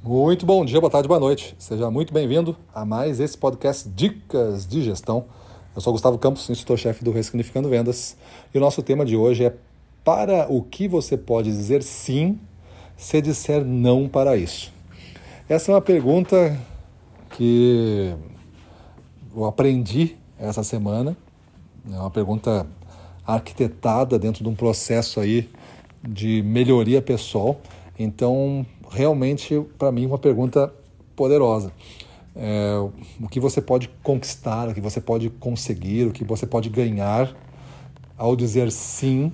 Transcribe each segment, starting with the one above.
Muito bom dia, boa tarde, boa noite. Seja muito bem-vindo a mais esse podcast Dicas de Gestão. Eu sou Gustavo Campos, instrutor-chefe do Ressignificando Vendas, e o nosso tema de hoje é para o que você pode dizer sim se disser não para isso. Essa é uma pergunta que eu aprendi essa semana, é uma pergunta arquitetada dentro de um processo aí de melhoria pessoal. Então, realmente, para mim, uma pergunta poderosa. É, o que você pode conquistar, o que você pode conseguir, o que você pode ganhar ao dizer sim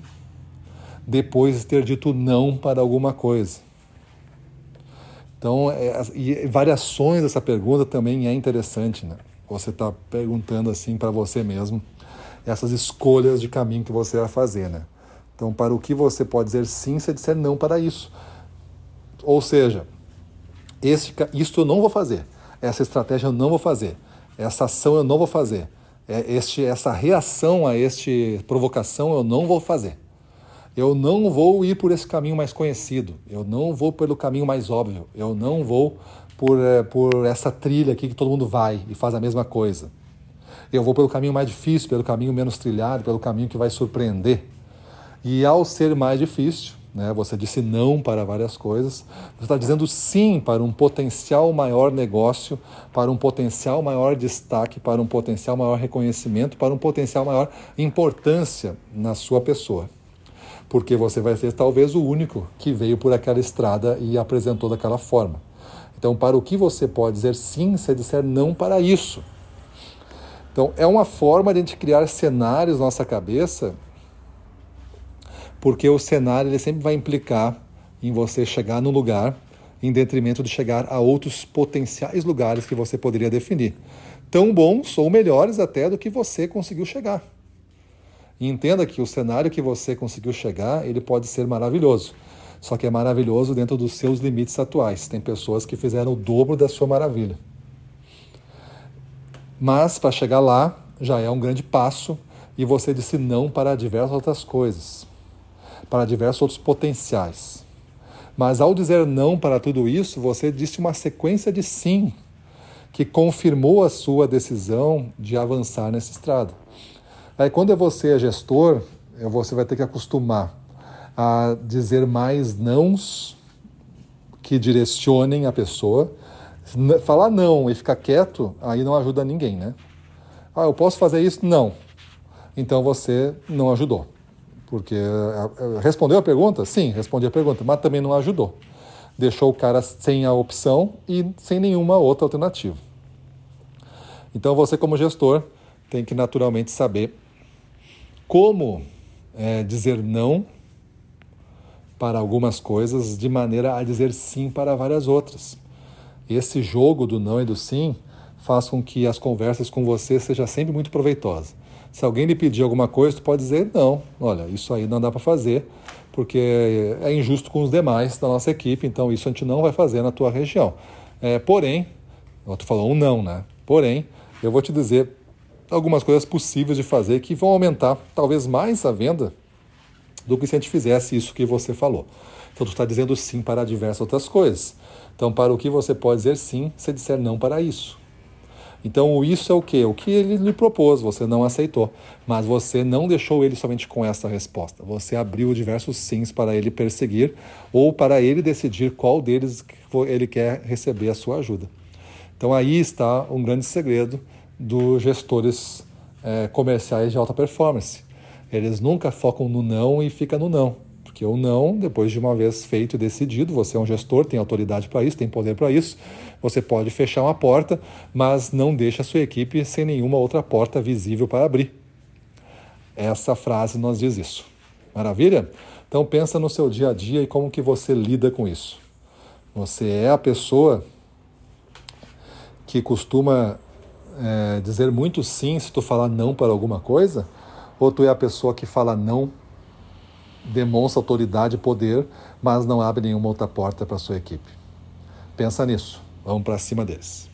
depois de ter dito não para alguma coisa. Então, é, e variações dessa pergunta também é interessante, né? Você está perguntando assim para você mesmo essas escolhas de caminho que você vai fazer, né? Então, para o que você pode dizer sim, você disser não para isso. Ou seja, esse, isto eu não vou fazer, essa estratégia eu não vou fazer, essa ação eu não vou fazer, é, este, essa reação a este provocação eu não vou fazer. Eu não vou ir por esse caminho mais conhecido, eu não vou pelo caminho mais óbvio, eu não vou por, é, por essa trilha aqui que todo mundo vai e faz a mesma coisa. Eu vou pelo caminho mais difícil, pelo caminho menos trilhado, pelo caminho que vai surpreender. E ao ser mais difícil, né? Você disse não para várias coisas. Você está dizendo sim para um potencial maior negócio, para um potencial maior destaque, para um potencial maior reconhecimento, para um potencial maior importância na sua pessoa. Porque você vai ser talvez o único que veio por aquela estrada e apresentou daquela forma. Então, para o que você pode dizer sim, se disser não para isso. Então, é uma forma de a gente criar cenários na nossa cabeça porque o cenário ele sempre vai implicar em você chegar no lugar em detrimento de chegar a outros potenciais lugares que você poderia definir. Tão bons ou melhores até do que você conseguiu chegar. Entenda que o cenário que você conseguiu chegar, ele pode ser maravilhoso. Só que é maravilhoso dentro dos seus limites atuais. Tem pessoas que fizeram o dobro da sua maravilha. Mas para chegar lá já é um grande passo e você disse não para diversas outras coisas para diversos outros potenciais. Mas ao dizer não para tudo isso, você disse uma sequência de sim, que confirmou a sua decisão de avançar nessa estrada. Aí quando você é gestor, você vai ter que acostumar a dizer mais nãos que direcionem a pessoa. Falar não e ficar quieto, aí não ajuda ninguém, né? Ah, eu posso fazer isso? Não. Então você não ajudou. Porque eh, respondeu a pergunta? Sim, respondi a pergunta, mas também não ajudou. Deixou o cara sem a opção e sem nenhuma outra alternativa. Então você, como gestor, tem que naturalmente saber como é, dizer não para algumas coisas de maneira a dizer sim para várias outras. Esse jogo do não e do sim faz com que as conversas com você sejam sempre muito proveitosas. Se alguém lhe pedir alguma coisa, tu pode dizer não, olha, isso aí não dá para fazer, porque é injusto com os demais da nossa equipe, então isso a gente não vai fazer na tua região. É, porém, tu falou um não, né? Porém, eu vou te dizer algumas coisas possíveis de fazer que vão aumentar talvez mais a venda do que se a gente fizesse isso que você falou. Então, tu está dizendo sim para diversas outras coisas. Então, para o que você pode dizer sim, se disser não para isso. Então, isso é o que? O que ele lhe propôs, você não aceitou. Mas você não deixou ele somente com essa resposta. Você abriu diversos sims para ele perseguir ou para ele decidir qual deles ele quer receber a sua ajuda. Então, aí está um grande segredo dos gestores é, comerciais de alta performance. Eles nunca focam no não e fica no não. Porque o não, depois de uma vez feito e decidido, você é um gestor, tem autoridade para isso, tem poder para isso, você pode fechar uma porta, mas não deixa a sua equipe sem nenhuma outra porta visível para abrir. Essa frase nos diz isso. Maravilha? Então pensa no seu dia a dia e como que você lida com isso. Você é a pessoa que costuma é, dizer muito sim se tu falar não para alguma coisa? Ou tu é a pessoa que fala não demonstra autoridade e poder, mas não abre nenhuma outra porta para sua equipe. Pensa nisso. Vamos para cima deles.